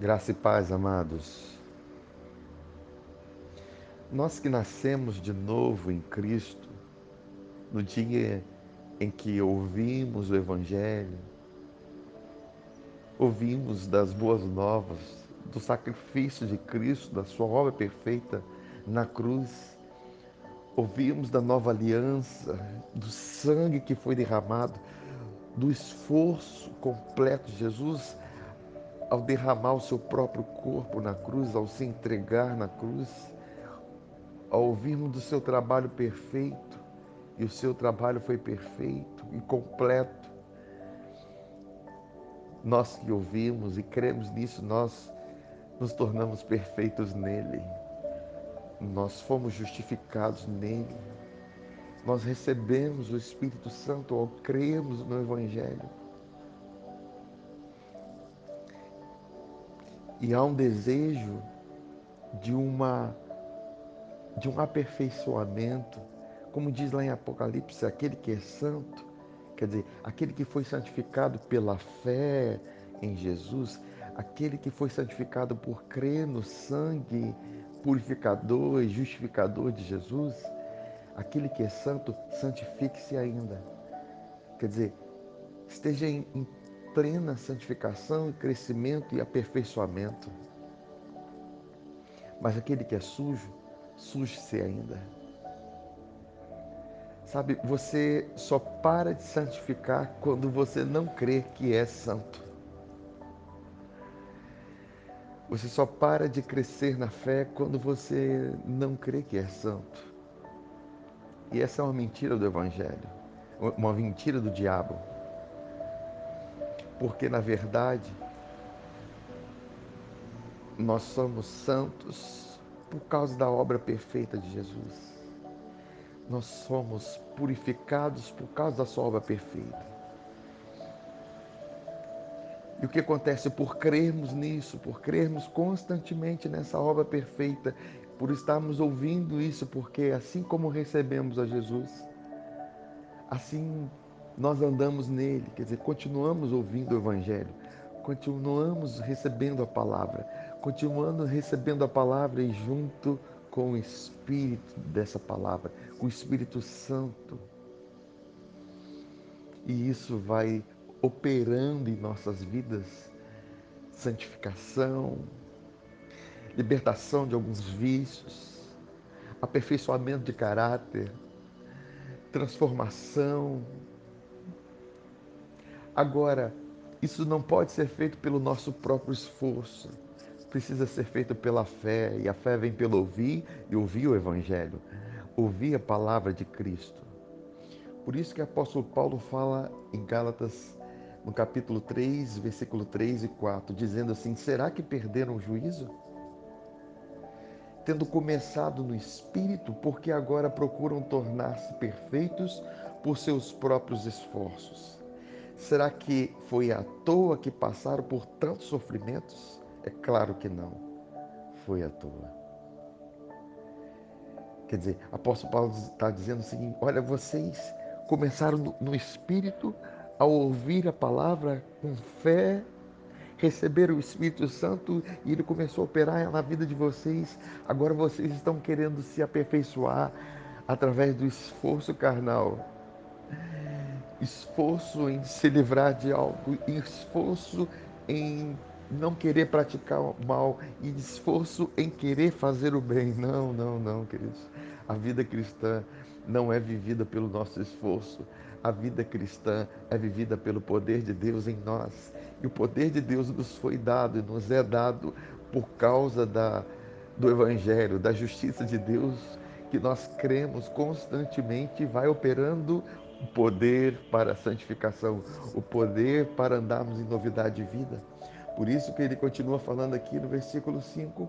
Graça e paz, amados. Nós que nascemos de novo em Cristo, no dia em que ouvimos o Evangelho, ouvimos das boas novas, do sacrifício de Cristo, da sua obra perfeita na cruz, ouvimos da nova aliança, do sangue que foi derramado, do esforço completo de Jesus ao derramar o seu próprio corpo na cruz, ao se entregar na cruz, ao ouvirmos do seu trabalho perfeito, e o seu trabalho foi perfeito e completo. Nós que ouvimos e cremos nisso, nós nos tornamos perfeitos nele. Nós fomos justificados nele. Nós recebemos o Espírito Santo ao crermos no Evangelho. E há um desejo de uma de um aperfeiçoamento, como diz lá em Apocalipse, aquele que é santo, quer dizer, aquele que foi santificado pela fé em Jesus, aquele que foi santificado por crer no sangue purificador e justificador de Jesus, aquele que é santo, santifique-se ainda. Quer dizer, esteja em, em plena santificação, crescimento e aperfeiçoamento. Mas aquele que é sujo, suje-se ainda. Sabe, você só para de santificar quando você não crê que é santo. Você só para de crescer na fé quando você não crê que é santo. E essa é uma mentira do Evangelho, uma mentira do diabo porque na verdade nós somos santos por causa da obra perfeita de Jesus. Nós somos purificados por causa da sua obra perfeita. E o que acontece por crermos nisso, por crermos constantemente nessa obra perfeita, por estarmos ouvindo isso, porque assim como recebemos a Jesus, assim nós andamos nele, quer dizer, continuamos ouvindo o Evangelho, continuamos recebendo a palavra, continuando recebendo a palavra e junto com o Espírito dessa palavra, com o Espírito Santo. E isso vai operando em nossas vidas santificação, libertação de alguns vícios, aperfeiçoamento de caráter, transformação, Agora, isso não pode ser feito pelo nosso próprio esforço. Precisa ser feito pela fé, e a fé vem pelo ouvir e ouvir o Evangelho, ouvir a palavra de Cristo. Por isso que o apóstolo Paulo fala em Gálatas, no capítulo 3, versículo 3 e 4, dizendo assim: Será que perderam o juízo? Tendo começado no espírito, porque agora procuram tornar-se perfeitos por seus próprios esforços. Será que foi à toa que passaram por tantos sofrimentos? É claro que não. Foi à toa. Quer dizer, apóstolo Paulo está dizendo o seguinte: olha, vocês começaram no, no Espírito a ouvir a palavra com fé, receberam o Espírito Santo e ele começou a operar na vida de vocês. Agora vocês estão querendo se aperfeiçoar através do esforço carnal esforço em se livrar de algo, esforço em não querer praticar o mal e esforço em querer fazer o bem. Não, não, não, queridos. A vida cristã não é vivida pelo nosso esforço. A vida cristã é vivida pelo poder de Deus em nós. E o poder de Deus nos foi dado e nos é dado por causa da, do Evangelho, da justiça de Deus, que nós cremos constantemente vai operando o poder para a santificação, o poder para andarmos em novidade de vida. Por isso que ele continua falando aqui no versículo 5.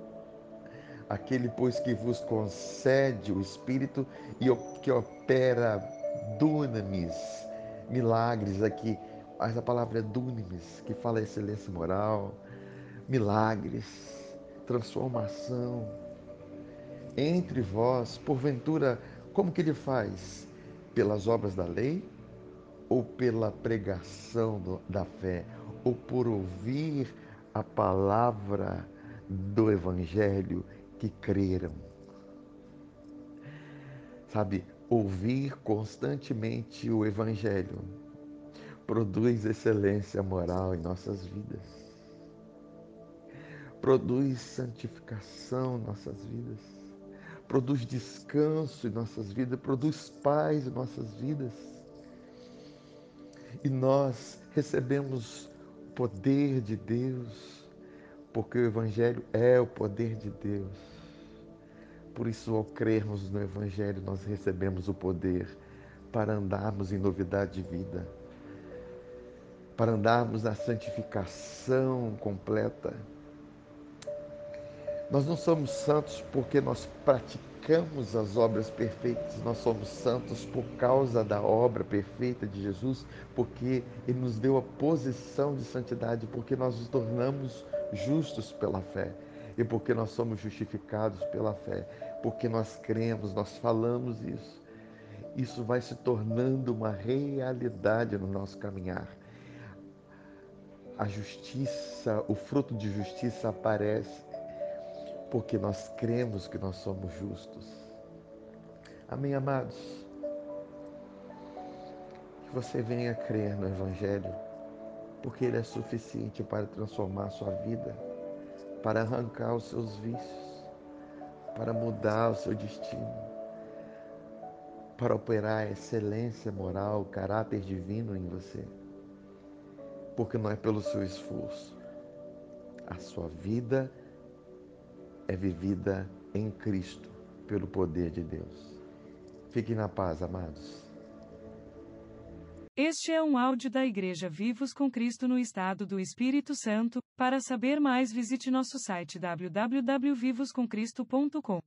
Aquele, pois, que vos concede o Espírito e que opera dunamis, milagres aqui. Mas a palavra é dunamis, que fala excelência moral, milagres, transformação. Entre vós, porventura, como que ele faz? Pelas obras da lei, ou pela pregação do, da fé, ou por ouvir a palavra do Evangelho que creram. Sabe, ouvir constantemente o Evangelho produz excelência moral em nossas vidas, produz santificação em nossas vidas, produz descanso em nossas vidas, produz paz em nossas vidas. E nós recebemos o poder de Deus, porque o Evangelho é o poder de Deus. Por isso, ao crermos no Evangelho, nós recebemos o poder para andarmos em novidade de vida, para andarmos na santificação completa. Nós não somos santos porque nós praticamos as obras perfeitas, nós somos santos por causa da obra perfeita de Jesus, porque Ele nos deu a posição de santidade, porque nós nos tornamos justos pela fé e porque nós somos justificados pela fé, porque nós cremos, nós falamos isso. Isso vai se tornando uma realidade no nosso caminhar. A justiça, o fruto de justiça aparece porque nós cremos que nós somos justos. Amém, amados? Que você venha crer no Evangelho, porque ele é suficiente para transformar a sua vida, para arrancar os seus vícios, para mudar o seu destino, para operar a excelência moral, o caráter divino em você. Porque não é pelo seu esforço. A sua vida é vivida em Cristo, pelo poder de Deus. Fiquem na paz, amados. Este é um áudio da Igreja Vivos com Cristo no Estado do Espírito Santo. Para saber mais, visite nosso site www.vivoscomcristo.com.